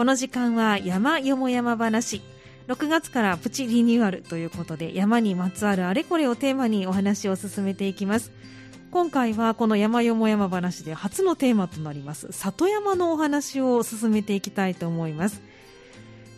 この時間は山よも山話。6月からプチリニューアルということで山にまつわるあれこれをテーマにお話を進めていきます。今回はこの山よも山話で初のテーマとなります。里山のお話を進めていきたいと思います。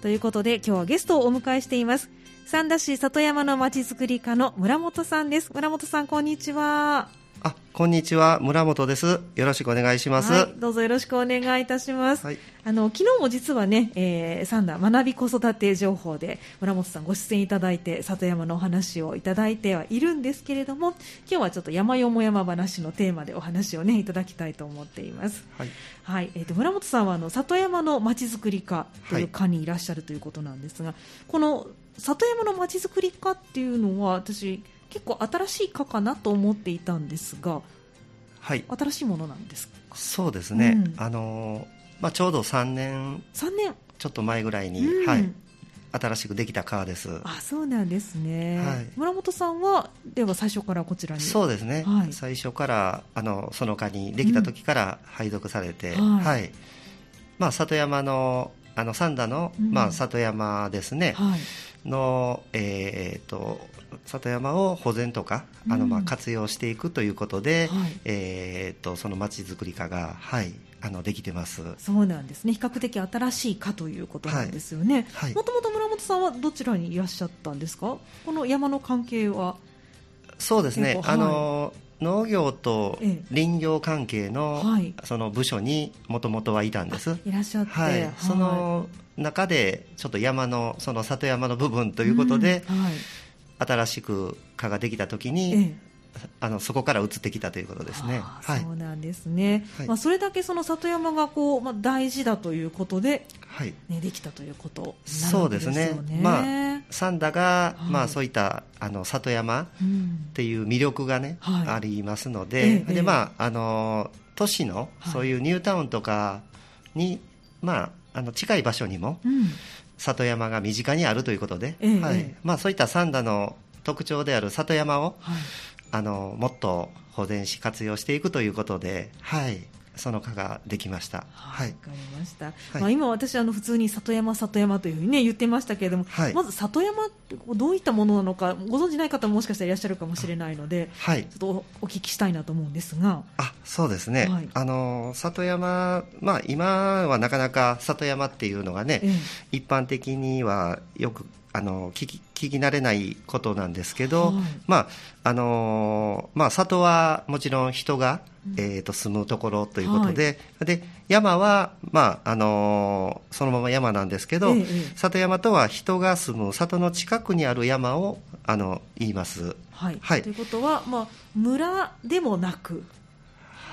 ということで今日はゲストをお迎えしています。三田市里山のまちづくり課の村本さんです。村本さんこんにちは。あ、こんにちは、村本です。よろしくお願いします。はい、どうぞよろしくお願いいたします。はいあの昨日も実はね、えー、三田学び子育て情報で村本さんご出演いただいて里山のお話をいただいてはいるんですけれども、今日はちょっと山よも山話のテーマでお話をねいただきたいと思っています。はい。はい、えー、と村本さんはあの里山のまちづくり課というはい課にいらっしゃるということなんですが、この里山のまちづくり課っていうのは私結構新しい課かなと思っていたんですが、はい。新しいものなんですか？そうですね。うん。あのー、まあ、ちょうど3年3年？ちょっと前ぐらいに、うん。はい。新しくできた川です。あそうなんですね、はい。村本さんはでは最初からこちらに？そうですね、はい。最初からあのその課にできた時から配属されて、はい。はい。まあ、里山のあの三田の、うん。まあ、里山ですね、はいの、えー、と里山を保全とかあの、まあ、うん活用していくということで、はい。えー、とそのまちづくり課が、はい、あのできてます。そうなんですね。比較的新しいかということなんですよね。はい。もともと村本さんはどちらにいらっしゃったんですか？この山の関係は。そうですね、あの農業とええ林業関係の,、はい。その部署にもともとはいたんです。いらっしゃって、はい、その中でちょっと山のその里山の部分ということで、うん。はい。新しく課ができた時えに、えあのそこから移ってきたということですね。はい。そうなんですね、はい。まあ、それだけその里山がこう、まあ、大事だということで、はい。ね、できたということになるそうですわけですよね。ね。まあ三田が、はい。まあ、そういったあの里山っうん。ていう魅力がね、はい。ありますのえで,、えええでまあ、あの都市のはい。そういうニュータウンとかに、まあ、あの近い場所にもうん。里山が身近にあるということで、ええはい。ええ。まあ、そういった三田の特徴である里山をはいあのもっと保全し活用していくということで、はい、その課ができました。はい、はい。わかりました。い。まあ今私あの普通に里山里山というふうにね言ってましたけれども、はい。まず里山ってどういったものなのかご存じない方ももしかしたらいらっしゃるかもしれないので、はい。ちょっとおお聞きしたいなと思うんですが、あそうですね、はい。あの里山、まあ、今はなかなか里山っていうのがね、え。一般的にはよくあの聞き聞き慣れないことなんですけど、はい。まああのまあ、里はもちろん人が、うん。えー、と住むところということで,、で山は、まああのそのまま山なんですけど、え。里山とは人が住む里の近くにある山をあの言います。はい、はい。ということは、まあ、村でもなく、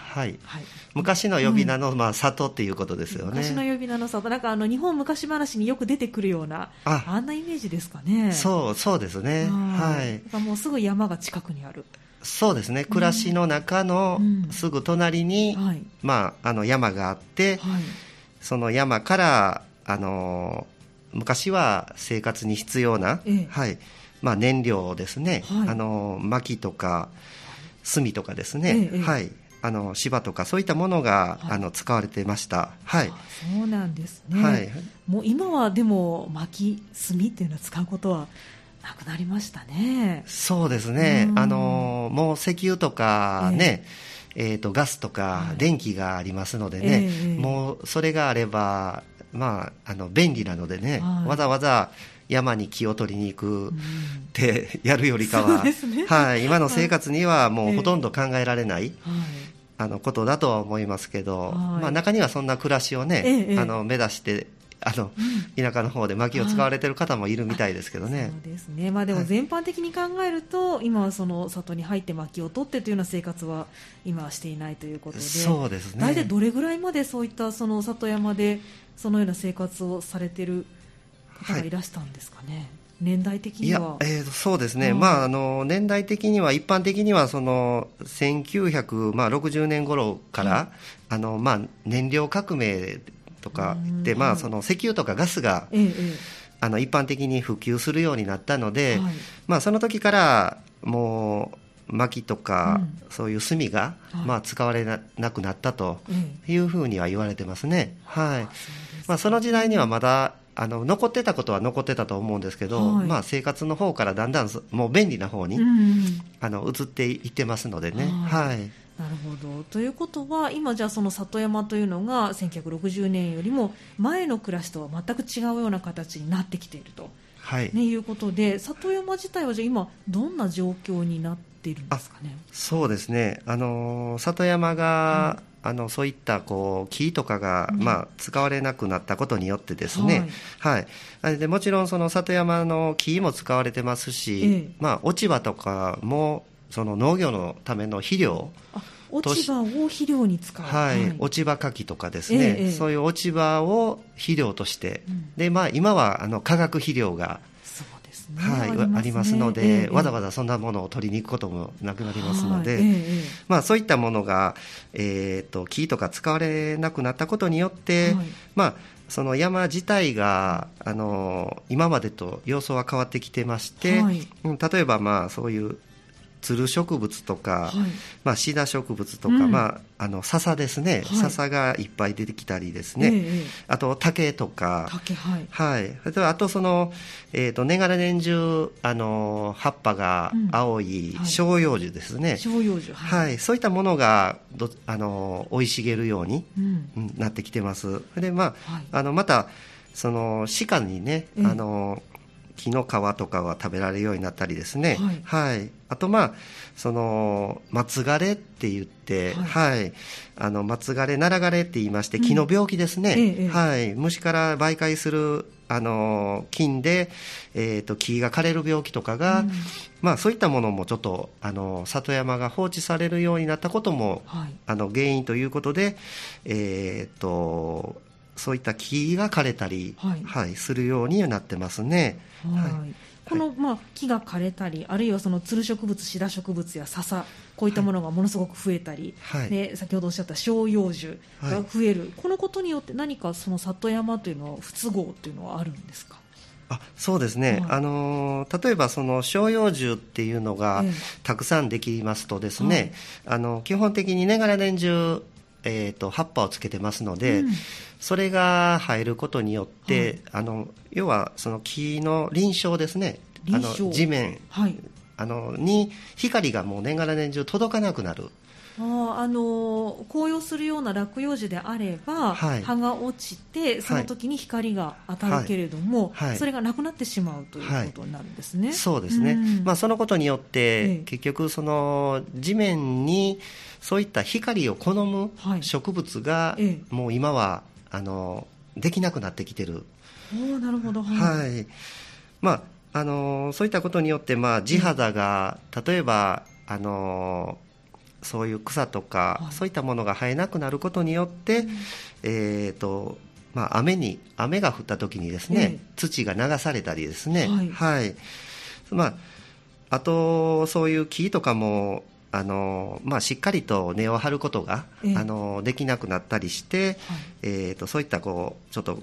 はい。はい、昔の呼び名の、まあ、里っていうことですよね。昔の呼び名の里。なんかあの日本昔話によく出てくるようなあ。あんなイメージですかね。そうそうですね、はい。もうすぐ山が近くにある。そうですね。暮らしの中のうん。すぐ隣に、はい。まあ、あの山があって、はい。その山からあの昔は生活に必要な、ええ。はい。まあ、燃料ですね、はい。あの薪とか炭とかですね、ええ。はい、あの芝とかそういったものが、はい。あの使われてました。はい。あそうなんですね、はい。もう今はでも薪炭っていうのは使うことはなくなりましたね。そうですね、うん。あのもう石油とかね、えーとガスとかはい。電気がありますのでね、ええもうそれがあれば、まあ、あの便利なのでね、はい。わざわざ山に木を取りに行くうん。ってやるよりかは、ね。はい、今の生活にはもええうほとんど考えられない、はいあのことだとは思いますけど、はい。まあ、中にはそんな暮らしをね、ええええ。あの目指してあの、田舎の方で薪を使われてる方もいるみたいですけどね。そうですね、まあ、でもはい。全般的に考えると、今はその里に入って薪を取ってというような生活は今はしていないということで、そうですね。大体どれぐらいまでそういったその里山でそのような生活をされてる方がいらしたんですかね、年代的には。、えーとそうですね、はいまあ、あの年代的には、一般的にはその1960年頃から、はあのまあ、燃料革命とかで、まあ、その石油とかガスがえええあの一般的に普及するようになったので、はい。まあ、その時からもう薪とか、うん。そういう炭が、はい。まあ、使われななくなったとえいうふうには言われてますね。はい。まあ、その時代にはまだあの残ってたことは残ってたと思うんですけど、はい。まあ、生活の方からだんだんそもう便利な方に、うんうんあの移っていってますのでね。はい。はい。なるほど。ということは今じゃあその里山というのが1960年よりも前の暮らしとは全く違うような形になってきていると、はい。ね、いうことで里山自体はじゃあ今どんな状況になっているんですかね？そうですね、あの里山が、あのそういったこう木とかが、うん。まあ、使われなくなったことによってですね、はい。はい。でもちろんその里山の木も使われてますし、ええ。まあ、落ち葉とかもその農業のための肥料、あ落ち葉を肥料に使う、はい。落ち葉かきとかですね、ええ。そういう落ち葉を肥料として、うん。でまあ、今はあの化学肥料が、ね。はいね。ありますので、ええわざわざそんなものを取りに行くこともなくなりますので。はいえええ。まあ、そういったものが、えー、と木とか使われなくなったことによって、はい。まあ、その山自体があの今までと様相は変わってきてまして、はい。うん例えばまあそういうつる植物とか、はい。まあ、シダ植物とか、うん。まあ、あの笹ですね、はい。笹がいっぱい出てきたりですね、ええええ。あと竹とか。竹はい。はい、あとその、えー、と年がら年中あの葉っぱが青いはい。照葉樹ですね、照葉樹はい、そういったものがどあの生い茂るように、うん。うんなってきてます。で、まあ、はい。あのまたその鹿にね、ええ。あの木の皮とかは食べられるようになったりですね。はい。あとまあその松枯れって言って、ははい、あの松枯れ、奈良枯れって言いまして木の病気ですね。ええええ。はい、虫から媒介するあの菌で、えー、と木が枯れる病気とかが、うん。まあ、そういったものもちょっとあの里山が放置されるようになったこともはい。あの原因ということで、えー、とそういった木が枯れたり、はい。するようになってますね。はい。この、まあ、木が枯れたりあるいはそのつる植物シダ植物や笹こういったものがものすごく増えたり、はい。で先ほどおっしゃった照葉樹が増える、このことによって何かその里山というのは不都合というのはあるんですか、あそうですね、はい。あのー例えばその照葉樹っていうのがええ。たくさんできますとですね、あの基本的に年がら年中、えー、と葉っぱをつけてますので、うん。それが入ることによって、はい。あの要はその木の臨床ですね。あの地面。はい。あのに光がもう年がら年中届かなくなるあーあのー紅葉するような落葉樹であれば、はい。葉が落ちてその時に光が当たるけれども、はい。はい。それがなくなってしまうということになるんですね。そうですね、ん。まあ、そのことによって、ええ。結局その地面にそういった光を好むはい。植物が、えもう今はあのできなくなってきてる、おーなるほど、はい。まあ、あのそういったことによって、まあ、地肌が、例えばあのそういう草とか、はい。そういったものが生えなくなることによって、えーとまあ、雨に雨が降った時にですね、ええ。土が流されたりですね、はい。はい。まあ、あとそういう木とかもあの、まあ、しっかりと根を張ることが、ええ。あのできなくなったりして、はい。えー、とそういったこうちょっと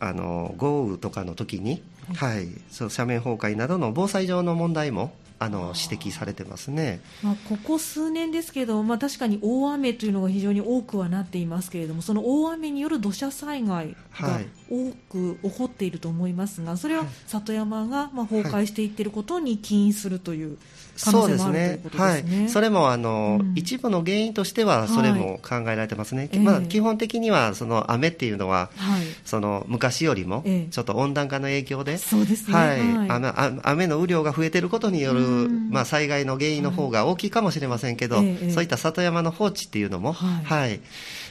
あの豪雨とかの時に、はい、そう斜面崩壊などの防災上の問題もあの指摘されてますね。まあ、ここ数年ですけど、まあ、確かに大雨というのが非常に多くはなっていますけれどもその大雨による土砂災害がはい。多く起こっていると思いますがそれは里山がまあ崩壊していっていることに起因するという可能性もあるということですね。はい、それもあの、うん。一部の原因としてはそれも考えられてますね、ええまあ、基本的にはその雨っていうのははい。その昔よりもええ。ちょっと温暖化の影響で、そうですね、はい。はい。雨あ雨の雨量が増えていることによる、うんまあ、災害の原因の方が大きいかもしれませんけど、はいええ。そういった里山の放置っていうのも、はい。はい。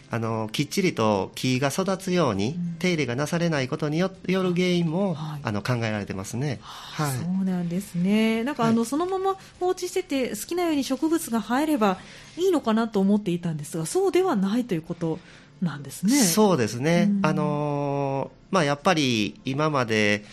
あのきっちりと木が育つようにうん。手入れがなされないことによよる原因も、はい。あの考えられてますね。はい。そうなんですね。なんかあの、はいそのまま放置してて好きなように植物が生えればいいのかなと思っていたんですがそうではないということなんですね。そうですね、うん。あのーまあ、やっぱり今まで、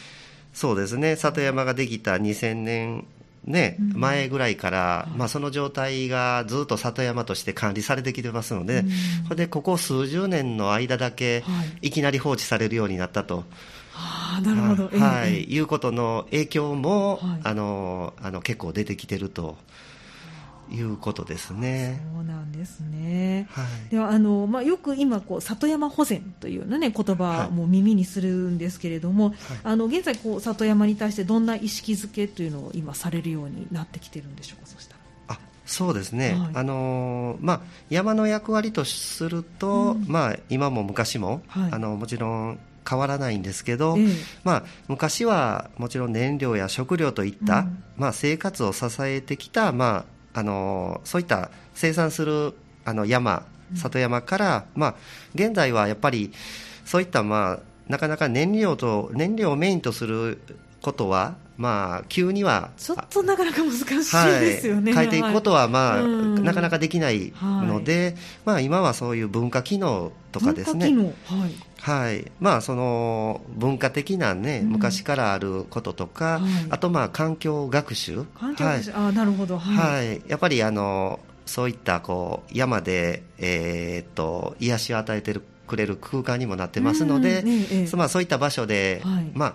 そうですね、里山ができた2000年、ねうん。前ぐらいから、はい。まあ、その状態がずっと里山として管理されてきてますので、うん。それでここ数十年の間だけ、はい。いきなり放置されるようになったと。なるほど、ええはい、ええいうことの影響も、はい。あのあの結構出てきてるということですね。そうなんですね。はい、ではあの、まあ、よく今こう里山保全というの、ね、言葉も耳にするんですけれども、はい、あの現在こう里山に対してどんな意識づけというのを今されるようになってきてるんでしょうかそしたら。あそうですね、はい、あのまあ、山の役割とすると、うん、まあ、今も昔も、あのもちろん変わらないんですけど、ええ、まあ、昔はもちろん燃料や食料といった、うん、まあ、生活を支えてきた、まあ、あのそういった生産するあの山里山から、うん、まあ、現在はやっぱりそういった、まあ、なかなか燃料と燃料をメインとすることはまあ、急にはちょっとなかなか難しいですよね、はい、変えていくことは、まあ、はい、なかなかできないので、はい、まあ、今はそういう文化機能とかですね、はい。まあ、その文化的なね、うん、昔からあることとか、あと、まあ、環境学習、環境学習、あなるほど、はい。やっぱりあのそういったこう山で、えー、っと癒しを与えてくれる空間にもなってますので、ええ、まあ、そういった場所で、まあ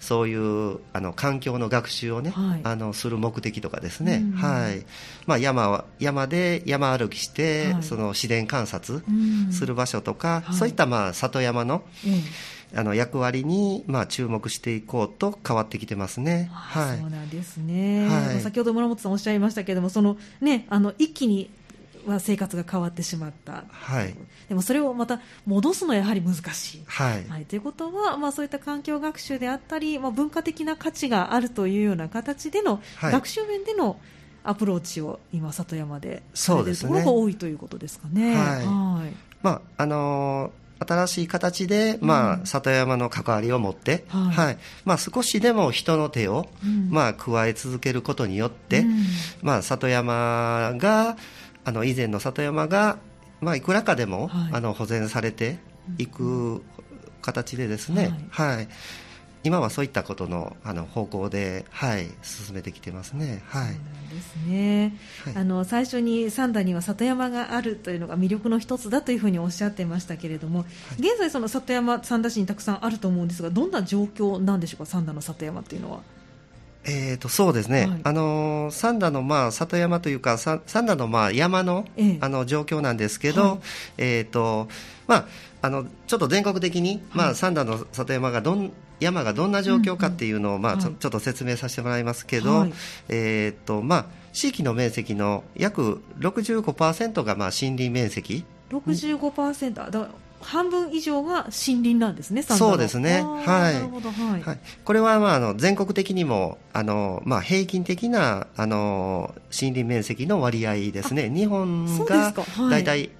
そういうあの環境の学習をね、はい、あのする目的とかですね、うん、はい。まあ、山山で山歩きして、はい、その自然観察する場所とか、うん、そういったまあ里山の、あの役割にまあ注目していこうと変わってきてますね。はい、そうなんですね。はい、先ほど村本さんおっしゃいましたけれども、そのねあの一気には生活が変わってしまった、はい、でもそれをまた戻すのはやはり難しい。はい、はい、ということは、まあ、そういった環境学習であったり、まあ、文化的な価値があるというような形での、はい、学習面でのアプローチを今、里山でされているところが多いということですかね。はい。はい。まああのー新しい形で、まあ、里山の関わりを持って、はい、はい、まあ、少しでも人の手を、うん、まあ、加え続けることによって、うん、まあ、里山があの以前の里山が、まあ、いくらかでも、はい、あの保全されていく形でですね、はい、はい、今はそういったことのあの方向で、はい、進めてきてますね。はい、ですね、はい、あの最初に三田には里山があるというのが魅力の一つだというふうにおっしゃってましたけれども、現在、その里山、三田市にたくさんあると思うんですが、どんな状況なんでしょうか、三田の里山というのは。えー、とそうですね、はい、あの三田のまあ里山というか、三田のまあ山の,、あの状況なんですけど、はい、えーとまあ、あのちょっと全国的に、まあ、三田の里山がどん山がどんな状況かっていうのを、まあ、ちょちょっと説明させてもらいますけど、はい、えーとまあ、地域の面積の約65%がまあ森林面積。65%だ半分以上が森林なんですね、そうですね、はい、はい、これは、まあ、あの全国的にもあの、まあ、平均的なあの森林面積の割合ですね、日本が大体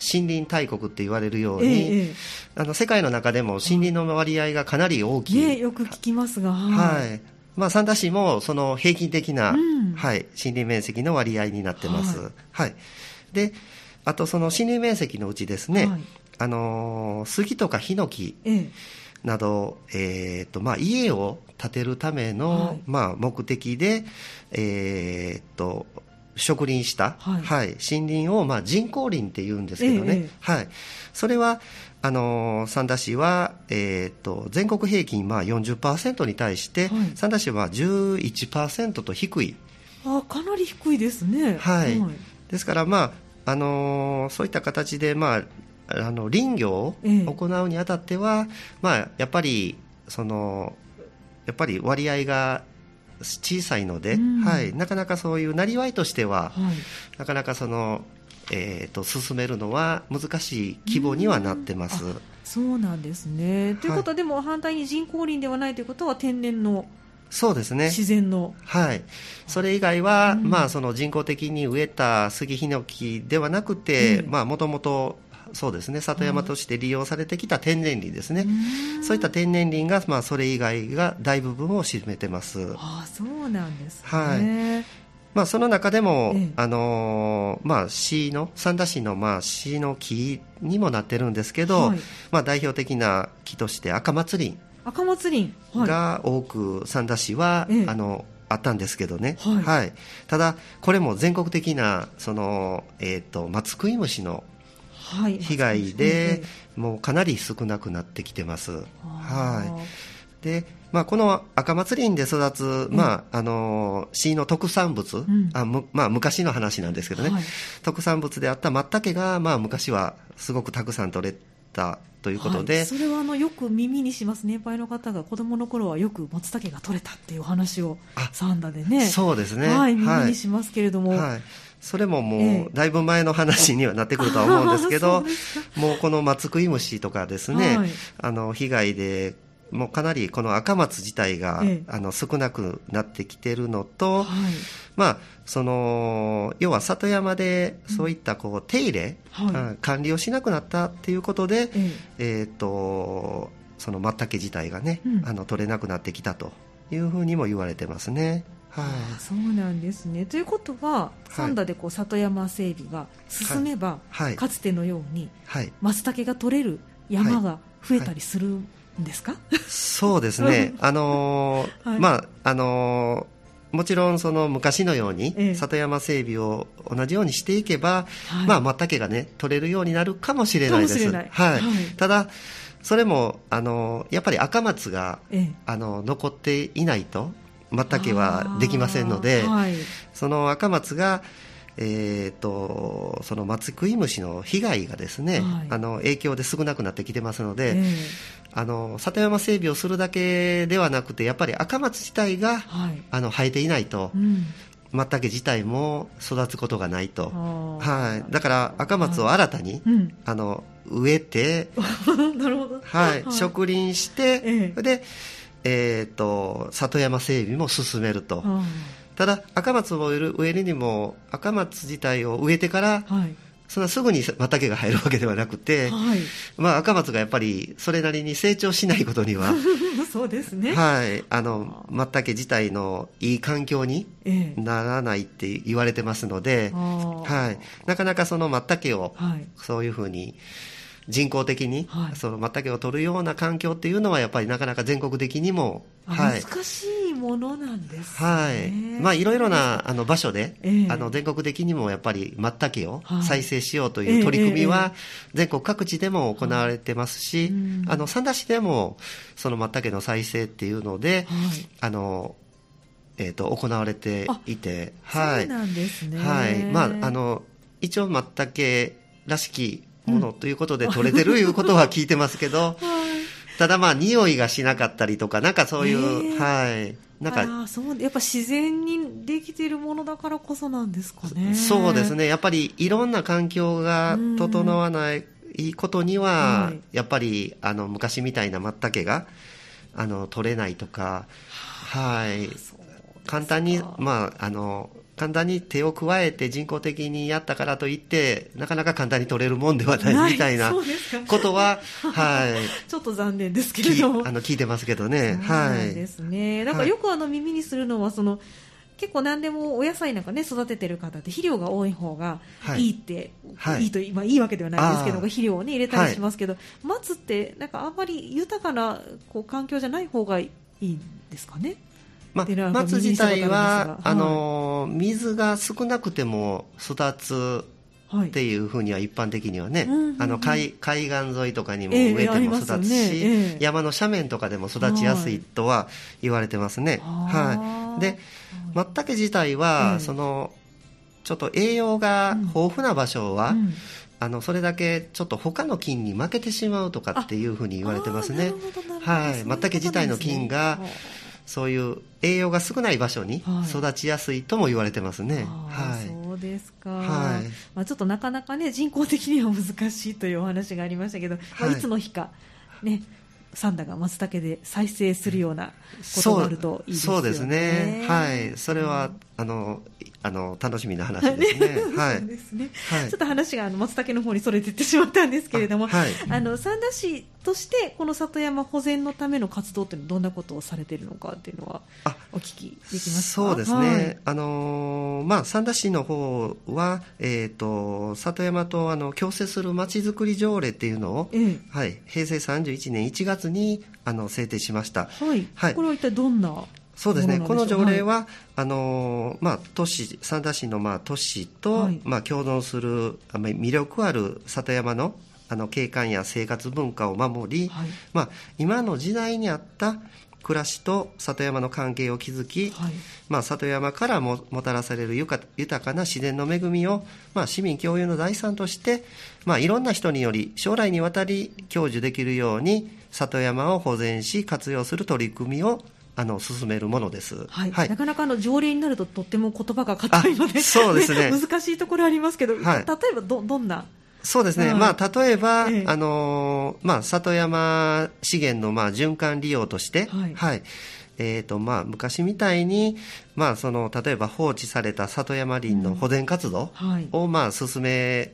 森林大国って言われるように、ええ、あの世界の中でも森林の割合がかなり大きい、ね、よく聞きますが、はい、まあ、三田市もその平均的な、うん、はい、森林面積の割合になってます。はい、はい、であとその森林面積のうちですね、はい、あの杉とかヒノキなど、えーとまあ、家を建てるための、はい、まあ、目的で、えーと、植林した、はい、はい、森林を、まあ、人工林っていうんですけどね、ええ、はい、それはあの三田市は、えーと、全国平均まあ40%に対して、はい、三田市は11%と低い。あかなり低いですね、はい、はい、ですから、まああのー、そういった形で、まあ、あの林業を行うにあたっては、えまあ、やっぱりそのやっぱり割合が小さいので、うん、はい、なかなかそういうなりわいとしては、はい、なかなかその、えーと、進めるのは難しい規模にはなってます。そうなんですね。ということは、でも反対に人工林ではないということは天然のそうですね。自然の。はい。それ以外は、うん、まあその人工的に植えた杉ヒノキではなくて、まあもともとそうですね。里山として利用されてきた天然林ですね、うん、そういった天然林が、まあ、それ以外が大部分を占めてます。あそうなんですね、はい。まあ、その中でも、ええ、あのー、まあ、市の三田市の、まあ、市の木にもなってるんですけど、はい、まあ、代表的な木として赤松林赤松林、が多く三田市は、え、あのあったんですけどね、はい、はい、ただ、これも全国的なその、えーと、と松食い虫の被害で、もうかなり少なくなってきてます。はい。でまあ、この赤松林で育つ、まあ、あの市の特産物、うん、あむまあ、昔の話なんですけどね、はい、特産物であった松茸が、まあ、昔はすごくたくさん取れたということで、はい、それはあのよく耳にします年配の方が子供の頃はよく松茸が取れたっていう話をサンダでね。そうですね、はい、耳にしますけれども、はい、それももうだいぶ前の話にはなってくるとは思うんですけど、もうこの松食い虫とかですね、あの被害でもうかなりこの赤松自体が、ええ、あの少なくなってきてるのと、はい、まあその要は里山でそういったこう手入れ、はい、管理をしなくなったっていうことで、え。えー、とその松茸自体がね、うん、あの取れなくなってきたというふうにも言われてますね。はい、そうなんですね。ということは、三田でこう里山整備が進めば、はい、かつてのように、はい、松茸が取れる山が増えたりする、ですか？そうですね、あのーはい、まああのー、もちろんその昔のように里山整備を同じようにしていけば、はい、まあ松茸がね取れるようになるかもしれないです。はい、はい、ただそれもあのやっぱり赤松が、あの残っていないと松茸はできませんので、はい、その赤松がえーと、その松食い虫の被害がですね、はい、あの影響で少なくなってきてますので、えー、あの里山整備をするだけではなくてやっぱり赤松自体が、はい、あの生えていないと、うん、自体も育つことがないと、はい、だから赤松を新たに、うん、あの植えて なるほど、はい、植林して、ええ、で、えーと、里山整備も進めると。ただ赤松を植える植えるにも赤松自体を植えてから、はい。そんなすぐにマタが入るわけではなくて、はい、まあ赤松がやっぱりそれなりに成長しないことには そうですね。はい。あのマタ自体のいい環境にならないって言われてますので、ええ、はい、なかなかそのマタをそういうふうに、人工的に、はい、そのマタを取るような環境っていうのはやっぱりなかなか全国的にも、はい、難しいものなんです、ね、はい。まあいろいろなあの場所で、えー、あの全国的にもやっぱりマタを再生しようという取り組みは全国各地でも行われてますし、はい。あの三田市でもそのマタの再生っていうので、あのえーと、行われていて、はい、そうなんですね。はい、まああの一応マタらしきものということで取れてるいうことは聞いてますけど、ただまあ匂いがしなかったりとか、なんかそういう、はい。なんかそうやっぱ自然にできているものだからこそなんですかね。そうですね。やっぱりいろんな環境が整わないことには、やっぱりあの昔みたいな松茸があの取れないとか、はい。簡単にまああの簡単に手を加えて人工的にやったからといってなかなか簡単に取れるもんではないみたいなことは、はい、ちょっと残念ですけれども。あの聞いてますけどね。はい、ですね。なんかよくあの耳にするのはその、結構何でもお野菜なんかね育ててる方って肥料が多い方がい。いって、はい、いいと、まあ、いいわけではないですけど肥料をね入れたりしますけど、はい、松ってなんかあんまり豊かなこう環境じゃない方がいいんですかね？まあ、松自体は、あの水が少なくても育つっていうふうには一般的にはね、あの海海岸沿いとかにも植えても育つし、山の斜面とかでも育ちやすいとは言われてますね。はい、で松茸自体は、そのちょっと栄養が豊富な場所は、あのそれだけちょっと他の菌に負けてしまうとかっていうふうに言われてますね。はい、松茸自体の菌がそういう栄養が少ない場所に育ちやすいとも言われてますね。はい、そうですか。はい。まあちょっとなかなかね人工的には難しいというお話がありましたけど、はい、まあ、いつの日かね。サンダが松茸で再生するようなことがあるといいですよね。そうですね。はい。それは、あのあの楽しみな話ですね。はい。ですね。はい、ちょっと話があの松茸の方にそれていってしまったんですけれども、はい、あの三田市としてこの里山保全のための活動っていうのはどんなことをされているのかっていうのはお聞きできますか？そうですね。はい、あのまあ三田市の方はえっ、ー、と里山とあの共生するまちづくり条例っていうのを、ええ、はい平成31年1月にあの制定しました。はい。はい、これは一体どんなそうですね。この条例は、はい、あのまあ、都市三田市の、まあ、都市と、はい、まあ、共存する魅力ある里山のあの景観や生活文化を守り、はい、まあ、今の時代に合った暮らしと里山の関係を築き、はい、まあ、里山からももたらされる豊かな自然の恵みを、まあ、市民共有の財産として、まあ、いろんな人により将来にわたり享受できるように里山を保全し活用する取り組みをあの進めるものです、はい、はい、なかなかあの条例になるととっても言葉が硬いのでそうですね。難しいところありますけど、はい、例えばどどんな？そうですね、はい、まあ、例えば、ええ、あのまあ、里山資源のまあ循環利用として、はい、はい、えーとまあ、昔みたいに、まあ、その例えば放置された里山林の保全活動を、まあ、進め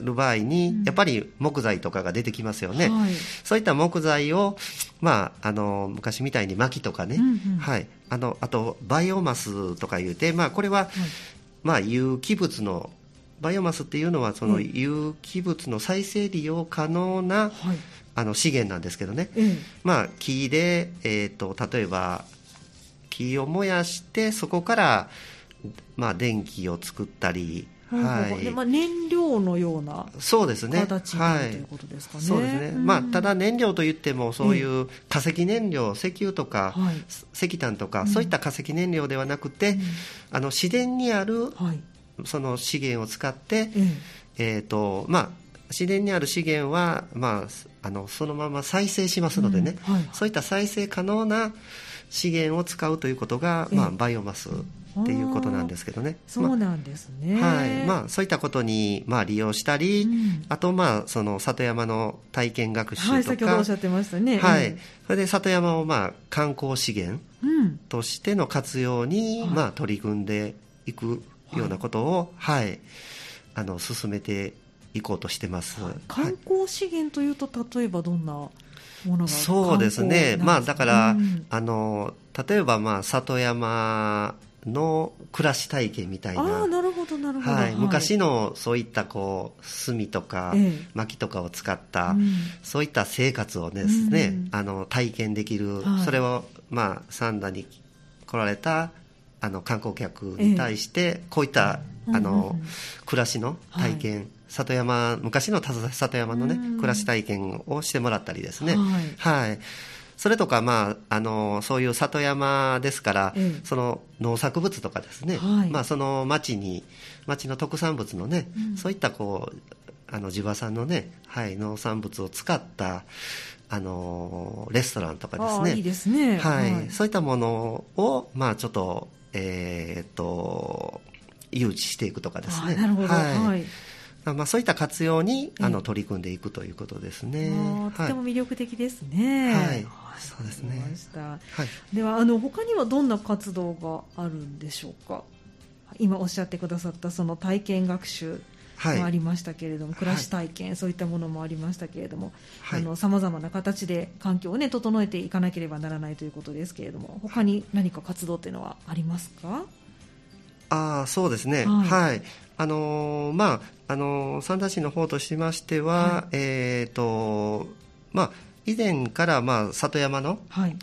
る場合に、やっぱり木材とかが出てきますよね、はい、そういった木材を、まあ、あの昔みたいに薪とかね、うんうん、はい、あのあとバイオマスとかいうて、まあ、これは、はい、まあ、有機物のバイオマスっていうのはその有機物の再生利用可能な、はい、あの資源なんですけどね、まあ、木で、えーと、例えば木を燃やしてそこから、まあ、電気を作ったりはい、まあ、燃料のような形はい、ということですかね。そうですね、まあ、ただ燃料といってもそういう化石燃料、石油とか、はい、石炭とか、そういった化石燃料ではなくて、あの自然にある、その資源を使って、えーとまあ、自然にある資源は、まあ、あのそのまま再生しますのでね、そういった再生可能な資源を使うということが、まあ、バイオマスっていうことなんですけどね。そうなんですね。まあ、はい。まあ、そういったことに、まあ、利用したり、うん、あと、まあ、その、里山の体験学習とか。はい、先ほどおっしゃってましたね。はい。それで、里山を、まあ、観光資源としての活用に、うん、まあ、取り組んでいくようなことを、はい、はい、あの、進めていこうとしてます。はい、観光資源というと、例えばどんなそうですね、まあ、だから、うん、あの例えば、まあ、里山の暮らし体験みたいな。なるほどなるほど、はい、昔のそういったこう炭とか、ええ、薪とかを使った、うん、そういった生活をですね、うん、あの体験できる、はい、それを、まあ、三田に来られたあの観光客に対して、え、こういった、あの、暮らしの体験、はい、里山昔の里山のね、暮らし体験をしてもらったりですね。はいそれとか、まあ、あのそういう里山ですから、ええ、その農作物とかですね、はい、まあ、その町に町の特産物のね、うん、そういったこうあの地場産のね、はい、農産物を使ったあのレストランとかですね。いいですね、はい、はい、そういったものを、まあ、ちょっと,、えー、っと誘致していくとかですね。なるほど、はい、はいまあ、そういった活用にあの取り組んでいくということですね。とても魅力的ですね。はい、そうですね。はい、ではあの他にはどんな活動があるんでしょうか？今おっしゃってくださったその体験学習もありましたけれども、はい、暮らし体験、はい、そういったものもありましたけれどもさまざまな形で環境を、ね、整えていかなければならないということですけれども他に何か活動というのはありますか？あそうですね、はい、はい、あのー、まああのー、三田市の方としましては、えっ、ー、とまあ以前からまあ里山の,、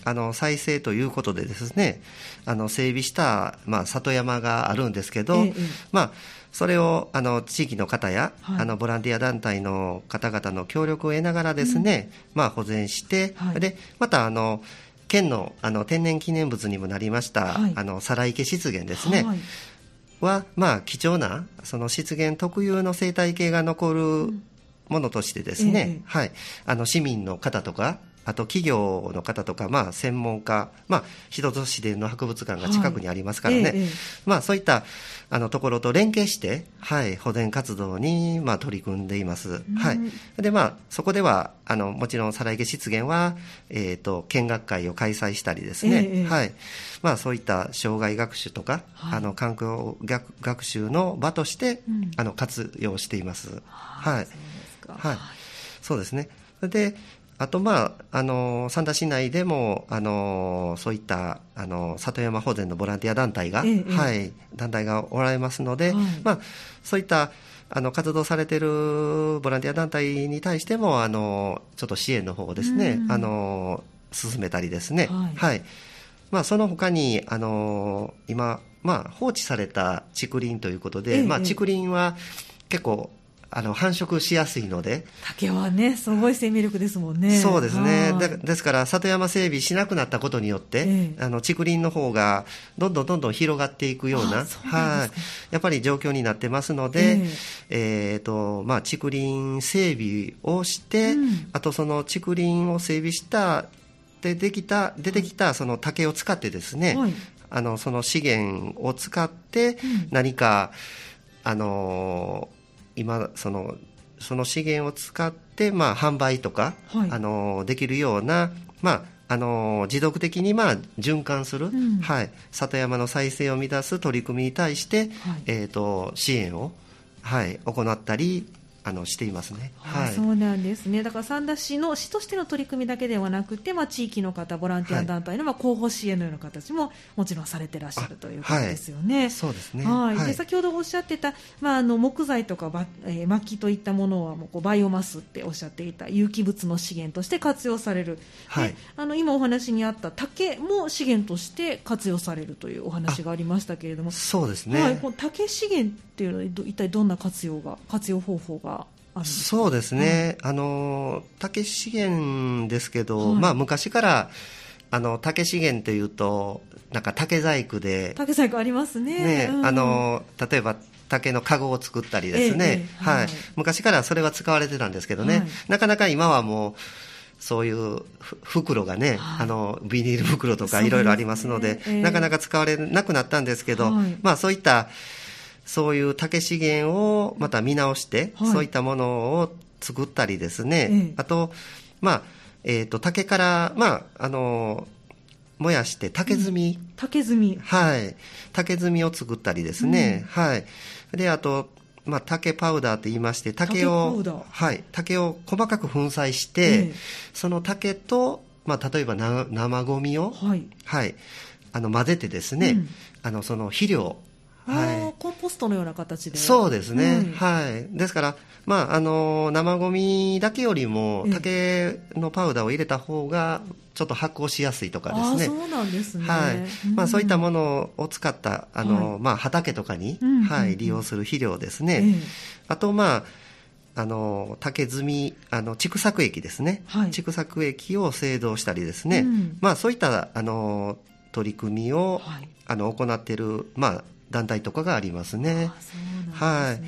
あの再生ということでですねあの整備したまあ里山があるんですけど、ええ、まあそれをあの地域の方や、はい、あのボランティア団体の方々の協力を得ながらですね、うん、まあ保全して、はい、でまたあの県のあの天然記念物にもなりました、はい、あの皿池湿原ですね、は、まあ、貴重なその湿原特有の生態系が残るものとしてですね、えはい、あの市民の方とかあと企業の方とか、まあ、専門家、まあ、人と自然の博物館が近くにありますからね、はいええ、まあ、そういったあのところと連携して、はい、保全活動に、まあ、取り組んでいます。はい、で、まあ、そこではあのもちろん再来池湿原は、えーと、見学会を開催したりですね、え、はい。まあ、そういった障害学習とか、はい、あの環境学習の場として、うん、あの活用しています。はい、はい、そうですね。であと、まあ、あの三田市内でもあのそういったあの里山保全のボランティア団体が、ええ、はい、団体がおられますので、はい、まあ、そういったあの活動されているボランティア団体に対してもあのちょっと支援の方をですね、あの進めたりですね、はい、はい、まあ、その他にあの今、まあ、放置された竹林ということで、え、まあ、竹林は結構あの繁殖しやすいので。竹はねすごい生命力ですもんね。そうですね。ですから里山整備しなくなったことによって、ええ、あの竹林の方がどんどんどんどん広がっていくようなはい。やっぱり状況になってますので、ええ。えー、とまあ、竹林整備をして、うん、あとその竹林を整備したでできた出てきたその竹を使ってですね、はい、あのその資源を使って何か、うん、あの今そのその資源を使って、まあ、販売とか、はい、あのできるような、まあ、あの持続的にまあ循環する、うん、はい、里山の再生を目指す取り組みに対して、はい、えーと支援を、はい、行ったりあのしていますね、はい、そうなんですね。だから三田市の市としての取り組みだけではなくて、まあ、地域の方ボランティア団体の、まあ、広報支援のような形ももちろんされてらっしゃるということですよね。はい、そうですね。はい、で先ほどおっしゃってた、まあ、あの木材とかば、えー、薪といったものはもうこうバイオマスっておっしゃっていた有機物の資源として活用される、はい、あの今お話にあった竹も資源として活用されるというお話がありましたけれども。そうですね、はい、この竹資源っていうのは一体どんな活用が活用方法がそうですね、はい、あの竹資源ですけど、はい、まあ、昔からあの竹資源というとなんか竹細工で竹細工ありますね、ねうん、あの例えば竹の籠を作ったりですね、ええはい、はい、昔からそれは使われてたんですけどね、なかなか今はもうそういう袋がね、はい、あのビニール袋とかいろいろありますので、ね。えー、なかなか使われなくなったんですけど、まあそういったそういう竹資源をまた見直して、はい、そういったものを作ったりですね、ええ、あと、まあ、えっ、ー、と、竹から、まあ、あの、燃やして竹炭、うん、竹炭。はい。竹炭を作ったりですね、うん、はい。であとまあ、竹パウダーと言いまして竹をはい。竹を細かく粉砕して、ええ、その竹と、まあ、例えばな生ゴミを、はい、はい、あの混ぜてですね、うん、あのその肥料はい、コンポストのような形で。そうですね、うん、はい。ですから、まあ、あの生ゴミだけよりも竹のパウダーを入れた方がちょっと発酵しやすいとかですね。そうなんですね、はい。まあ、そういったものを使ったあの、はい、まあ、畑とかに、はい、利用する肥料ですね、ええ、あとまああの竹炭あの畜作液ですね、はい、畜作液を製造したりですね、うん、まあ、そういったあの取り組みを、はい、あの行っている、まあ、団体とかがありますね。はい、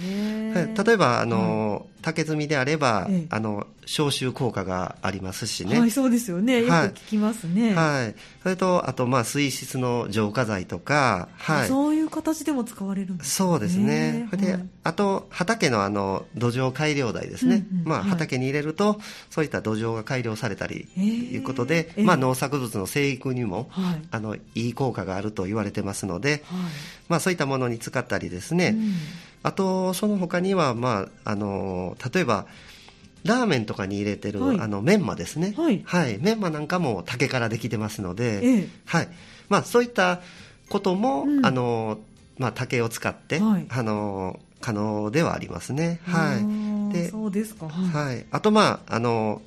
例えばあの、竹炭であれば、ええ、あの消臭効果がありますしね。はい、そうですよね。よく聞きますね。はい。それとあとまあ水質の浄化剤とか、はい。そういう形でも使われるんですね。そうですね。それで、はい、あと畑のあの土壌改良剤ですね。うんうん、まあ、畑に入れると、そういった土壌が改良されたりということで、まあ農作物の生育にも、はい、あのいい効果があると言われてますので、はい、まあそういったものに使ったりですね。うんあとその他には、まあ、あの例えばラーメンとかに入れてる、はい、あのメンマですね、はい、はい、メンマなんかも竹からできてますので、ええ、はい。まあ、そういったことも、うん、あのまあ、竹を使って、はい、あの可能ではありますね。はい、でそうですか、はい、あと、まああの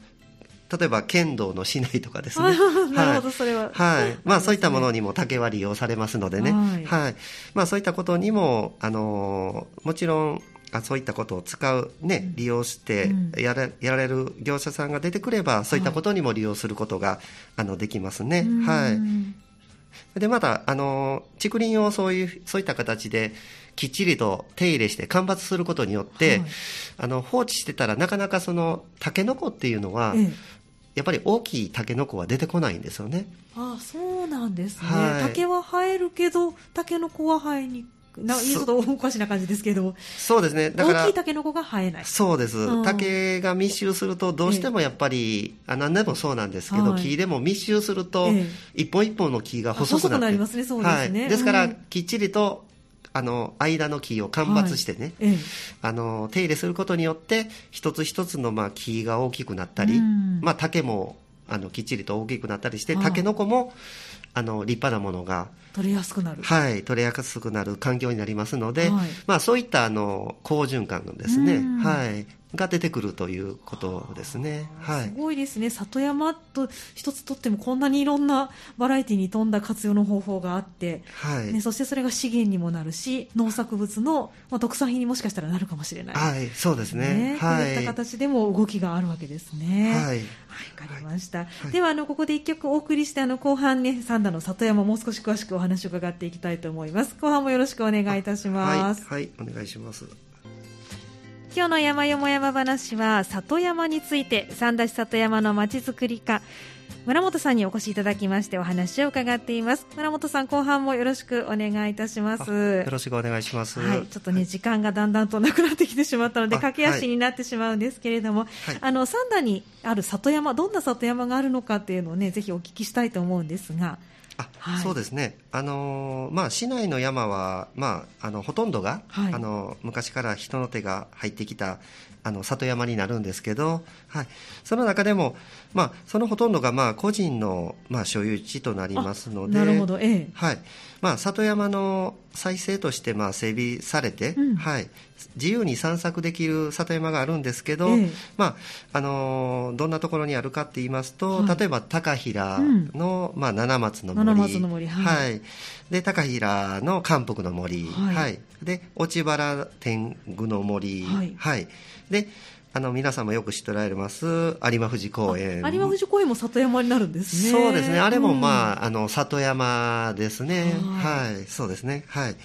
例えば剣道の市内とかですね。なるほど、それは。はい。まあそういったものにも竹は利用されますのでね。はい。まあそういったことにも、あの、もちろん、あそういったことを使う、ね、利用してやれ,、やられる業者さんが出てくれば、そういったことにも利用することが、あのできますね。はい。で、また、あの、竹林をそういう、そういった形で、きっちりと手入れして間伐することによって、はい、あの放置してたらなかなかそのタケノコっていうのは、ええ、やっぱり大きいタケノコは出てこないんですよね。ああそうなんですね、はい、竹は生えるけどタケノコは生えになちょっとおかしな感じですけど。そうですね。だから大きいタケノコが生えない。そうです、うん、竹が密集するとどうしてもやっぱり、えあ何でもそうなんですけど、はい、木でも密集すると、え、一本一本の木が細くなって。なりますねそうですね、はい、ですから、きっちりとあの間の木を間伐してね、はい、あの手入れすることによって一つ一つのまあ木が大きくなったり、まあ、竹もあのきっちりと大きくなったりして、タケノコもあの立派なものが取れやすくなる。はい取れやすくなる環境になりますので、はい、まあ、そういったあの好循環のですね、はい、が出てくるということですね。はい。すごいですね。里山と一つとってもこんなにいろんなバラエティに富んだ活用の方法があって、はい。ね、そしてそれが資源にもなるし、農作物の、まあ、特産品にもしかしたらなるかもしれない。はい、そうですね。ねはい。こういった形でも動きがあるわけですね。はい。はい、わかりました。はい、では、あの、ここで一曲お送りして、あの、後半ね、三田の里山もう少し詳しくお話を伺っていきたいと思います。後半もよろしくお願いいたします。はい、はい、お願いします。今日の山よも山話は里山について三田市里山のまちづくり課村本さんにお越しいただきましてお話を伺っています。村本さん後半もよろしくお願いいたします。よろしくお願いします。はいちょっとね、はい、時間がだんだんとなくなってきてしまったので駆け足になってしまうんですけれども、はい、あの三田にある里山どんな里山があるのかっていうのをねぜひお聞きしたいと思うんですがあ、はい、そうですね、あのー、まあ、市内の山は、まあ、あのほとんどが、はい、あの昔から人の手が入ってきたあの里山になるんですけど、はい、その中でも、まあ、そのほとんどがまあ個人のまあ所有地となりますのでなるほど、ええ。はい。まあ、里山の再生としてまあ整備されて、うん、はい、自由に散策できる里山があるんですけど、えまああのー、どんなところにあるかって言いますと、はい、例えば高平の、うん、まあ、七松の森。七松の森、はい、はい、で高平の韓北の森、はい、はい、で落原天狗の森、はい、はい、であの皆さんもよく知っておられます有馬富士公園。有馬富士公園も里山になるんですね。そうですね。あれもまあうん、あの里山ですね。はい。そうですね。はい。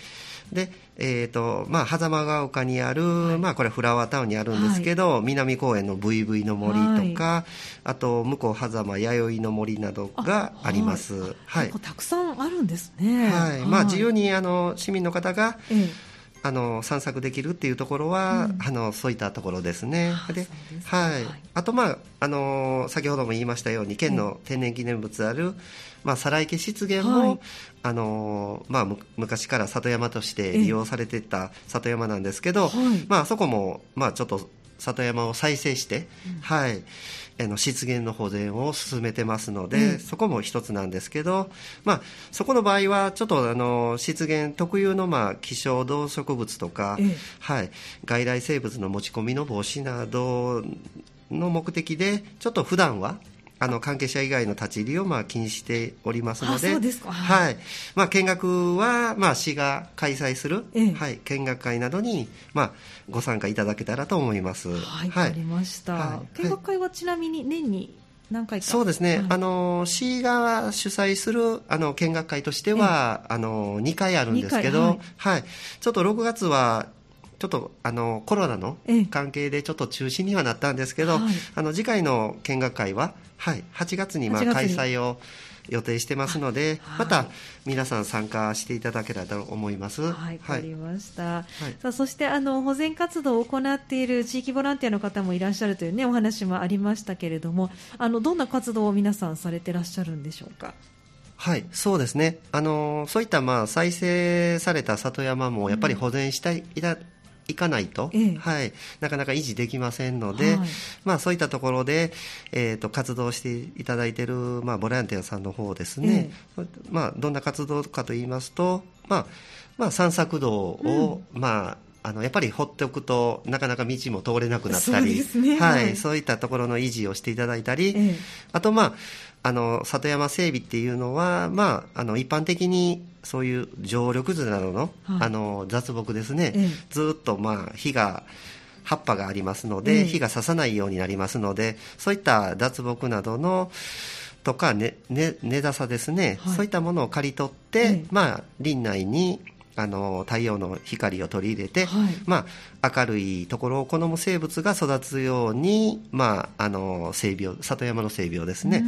でえーとまあ、狭間が丘にある、はい、まあ、これフラワータウンにあるんですけど、はい、南公園の VV の森とか、はい、あと向こう狭間弥生の森などがあります、はい。たくさんあるんですね、はい。まあ、自由にあの市民の方が、ええあの散策できるっていうところは、うん、あのそういったところですね。ではい、あと、まあ、あの先ほども言いましたように県の天然記念物ある、まあ、サライケ湿原も、はい、あのまあ、昔から里山として利用されてた里山なんですけど、はい、まあ、そこも、まあ、ちょっと里山を再生して、うん、はいあの湿原の保全を進めてますので、うん、そこも一つなんですけど、まあ、そこの場合はちょっとあの湿原特有のまあ希少動植物とか、はい、外来生物の持ち込みの防止などの目的でちょっと普段はあの関係者以外の立ち入りをまあ禁止しておりますので、はい。まあ、見学はまあ市が開催する、ええ、はい、見学会などにまあご参加いただけたらと思います。はい、わ、はい、かりました、はい、見学会はちなみに年に何回かそうですね、はい、あの市が主催するあの見学会としては、あの2回あるんですけど、はい、はい、ちょっと6月はちょっとあのコロナの関係でちょっと中止にはなったんですけど、あの次回の見学会ははい、8月にまあ開催を予定してますので、はい、また皆さん参加していただけたらと思います。はい、わかりました。はい、さあそしてあの保全活動を行っている地域ボランティアの方もいらっしゃるというねお話もありましたけれども、あのどんな活動を皆さんされてらっしゃるんでしょうか？はい、そうですね。あのそういったまあ再生された里山もやっぱり保全したい、うんいかないと、ええ、はい、なかなか維持できませんので、はい、まあ、そういったところで、えーと、活動していただいている、まあ、ボランティアさんの方ですね、え、まあ、どんな活動かといいますと、まあまあ、散策道を、うん、まああのやっぱり放っておくとなかなか道も通れなくなったり、ね、はい、そういったところの維持をしていただいたり、あとまああの里山整備っていうのは、まあ、あの一般的にそういう常緑樹などのはい、あの雑木ですね、ええ、ずっと、まあ、火が葉っぱがありますので、え、火が刺さないようになりますのでそういった雑木などのとか根、ねね、枝さですね、はい、そういったものを刈り取って、まあ、林内にあの太陽の光を取り入れて、はい、まあ、明るいところを好む生物が育つように、まあ、あの整備を里山の整備をですね、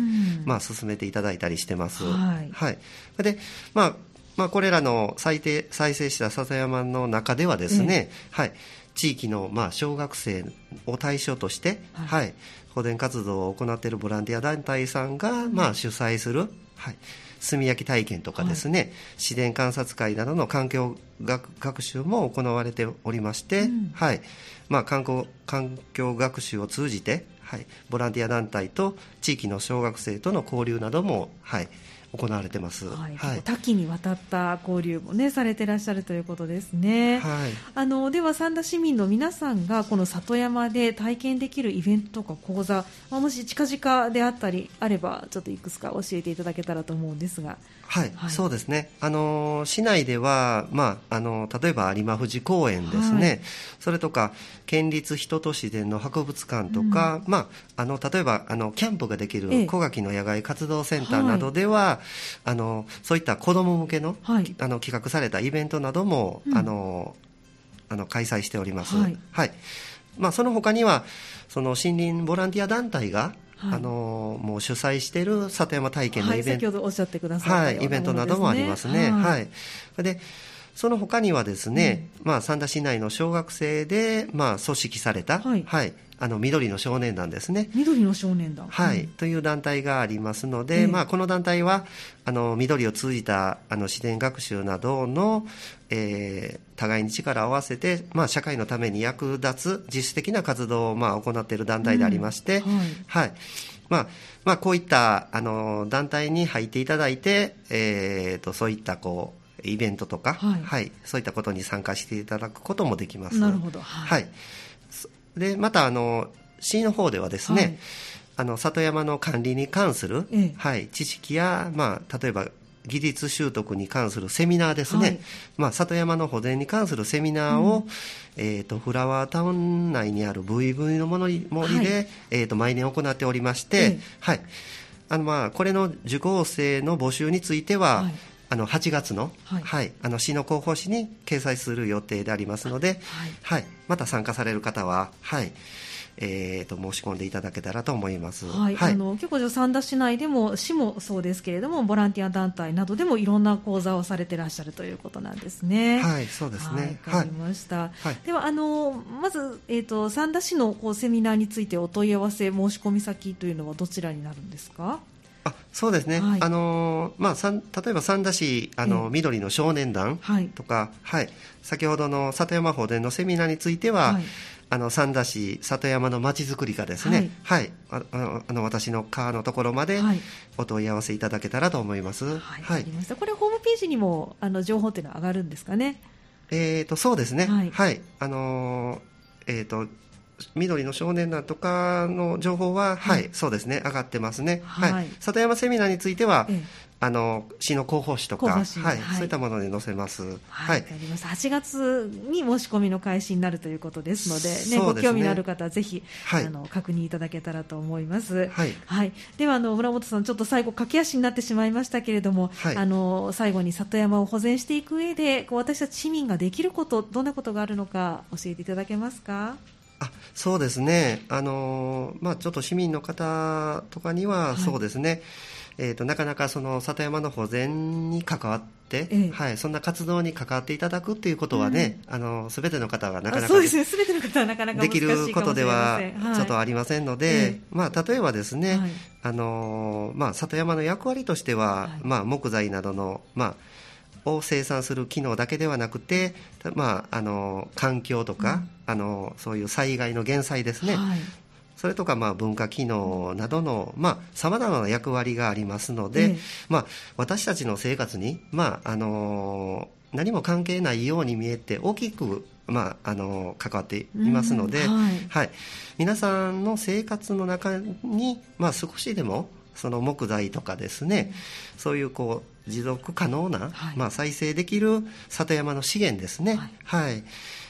まあ、進めていただいたりしてます。はい、はい、で、まあまあ、これらの再生再生した里山の中ではですね、はい、地域のまあ小学生を対象として、はい、はい、保全活動を行っているボランティア団体さんがまあ主催する、はい、炭焼き体験とかですね、はい、自然観察会などの環境学学習も行われておりまして、うん、はい。まあ、環境環境学習を通じて、はい、ボランティア団体と地域の小学生との交流なども、はい、行われてます、はい、はい、多岐にわたった交流も、ね、されていらっしゃるということですね、はい、あのでは三田市民の皆さんがこの里山で体験できるイベントとか講座、まあ、もし近々であったりあればちょっといくつか教えていただけたらと思うんですが。はい、はい、そうですね。あの市内では、まあ、あの例えば有馬富士公園ですね、はい、それとか県立人と自然の博物館とか、うん、まあ、あの例えばあのキャンプができる小垣の野外活動センターなどでは、はい、あのそういった子ども向けの,、あの企画されたイベントなども、うん、あのあの開催しております。はい。まあ、その他にはその森林ボランティア団体があのもう主催している里山体験のイベント、はい、先ほどおっしゃってくださった、はい、イベントなどもありますね。はい、でその他にはですね、うん、まあ、三田市内の小学生で、まあ、組織された、はい、はい、あの緑の少年団ですね。緑の少年団、はい、うん、という団体がありますので、えー、まあ、この団体はあの緑を通じたあの自然学習などの、えー、互いに力を合わせて、まあ、社会のために役立つ実質的な活動を、まあ、行っている団体でありまして、うん、はい、はい。まあまあ、こういったあの団体に入っていただいて、えーと、そういったこうイベントとか、はい、はい、そういったことに参加していただくこともできます。なるほど、はい、はい、でまたあの市の方ではですね、はい、あの里山の管理に関する、ええ、はい、知識や、まあ、例えば技術習得に関するセミナーですね、はい、まあ、里山の保全に関するセミナーを、うん、えーと、フラワータウン内にある VV の森で、はい、えーと、毎年行っておりまして、え。はい。あのまあ、これの受講生の募集については、はい、あの8月の,、はい。あの市の広報誌に掲載する予定でありますので、はい。また参加される方は、はい。えーと、申し込んでいただけたらと思います、はい、はい、あの結構三田市内でも市もそうですけれどもボランティア団体などでもいろんな講座をされていらっしゃるということなんですね。はい。そうですね。わ、かりました、はい、ではあのまず、えーと、三田市のこうセミナーについてお問い合わせ申し込み先というのはどちらになるんですか？あそうですね、はい、あのまあ、例えば三田市あの、緑の少年団とか、はい、はい、先ほどの里山法伝のセミナーについては、はい。あの三田市里山のまちづくりがですね、はい、はい、ああの私の川のところまでお問い合わせいただけたらと思います。はい、はい、これホームページにもあの情報っていうのは上がるんですかね？えっ、ー、とそうですね。はい、はい、あのー、えっ、ー、と緑の少年団とかの情報は、はい、はい、そうですね、上がってますね。はい。はい、里山セミナーについては、ええあの市の広報誌とか、はい、はい、そういったもので載せます。はい、わ、かりました。8月に申し込みの開始になるということですので、ね、ねご興味のある方はぜひ、はい、あの確認いただけたらと思います。はい。はい、ではあの村本さん、ちょっと最後駆け足になってしまいましたけれども、はい、あの最後に里山を保全していく上で、こう私たち市民ができること、どんなことがあるのか教えていただけますか？あそうですね、あのまあ、ちょっと市民の方とかには、そうですね、えーと、なかなかその里山の保全に関わって、ええ、はい、そんな活動に関わっていただくっていうことはね、うん、あの全ての方はなかなかそうです。ね全ての方はなかなかできることではちょっとありませんので、はい、まあ、例えばですね、はい、あのまあ、里山の役割としては、はい、まあ、木材などの、まあ、を生産する機能だけではなくて、まあ、あの環境とか、うん、あのそういう災害の減災ですね、はい、それとかまあ文化機能などのさまざ、まな役割がありますので、ええ、まあ、私たちの生活に、まああの何も関係ないように見えて大きくまあ、あの関わっていますので、はい、はい、皆さんの生活の中に、まあ、少しでもその木材とかですね、そういうこう持続可能な、はい、まあ、再生できる里山の資源ですね。はい、はい。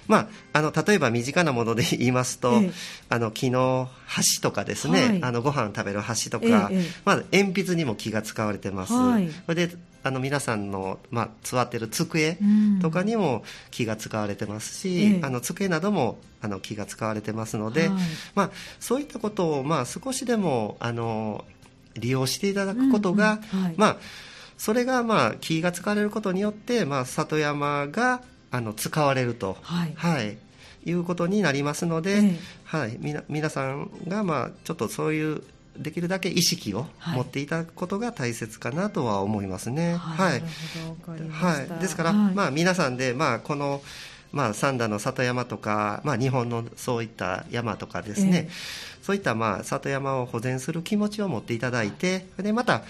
まあ、あの例えば身近なもので言いますと、ええ、あの木の箸とかですね、はい、あのご飯食べる箸とか、え、まあ、鉛筆にも木が使われてます、はい、それであの皆さんの、まあ、座ってる机とかにも木が使われてますし、あの机などもあの木が使われてますので、はい、まあ、そういったことを、まあ、少しでもあの利用していただくことが、うんうん。はい、まあそれがまあ木が使われることによって、まあ、里山があの使われると、はい、はい、いうことになりますので、ええ、はい、みな皆さんが、まあ、ちょっとそういうできるだけ意識を持っていただくことが大切かなとは思いますね。はい、はい、ですから、はい、まあ、皆さんで、まあ、このまあ、三田の里山とか、まあ、日本のそういった山とかですね、えー、そういったまあ里山を保全する気持ちを持っていただいてでまた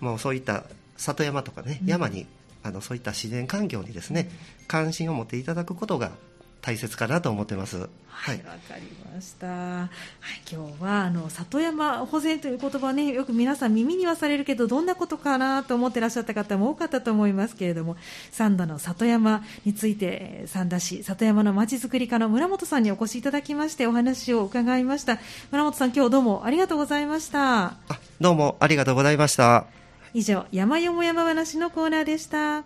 もうそういった里山とかね、山にあのそういった自然環境にですね、関心を持っていただくことが大切かなと思ってます。はい、わ、かりました。はい、今日はあの里山保全という言葉ね、よく皆さん耳にはされるけど、どんなことかなと思ってらっしゃった方も多かったと思いますけれども、三田の里山について、三田市里山のまちづくり課の村本さんにお越しいただきまして、お話を伺いました。村本さん、今日どうもありがとうございました。あ、どうもありがとうございました。以上、山よも山話のコーナーでした。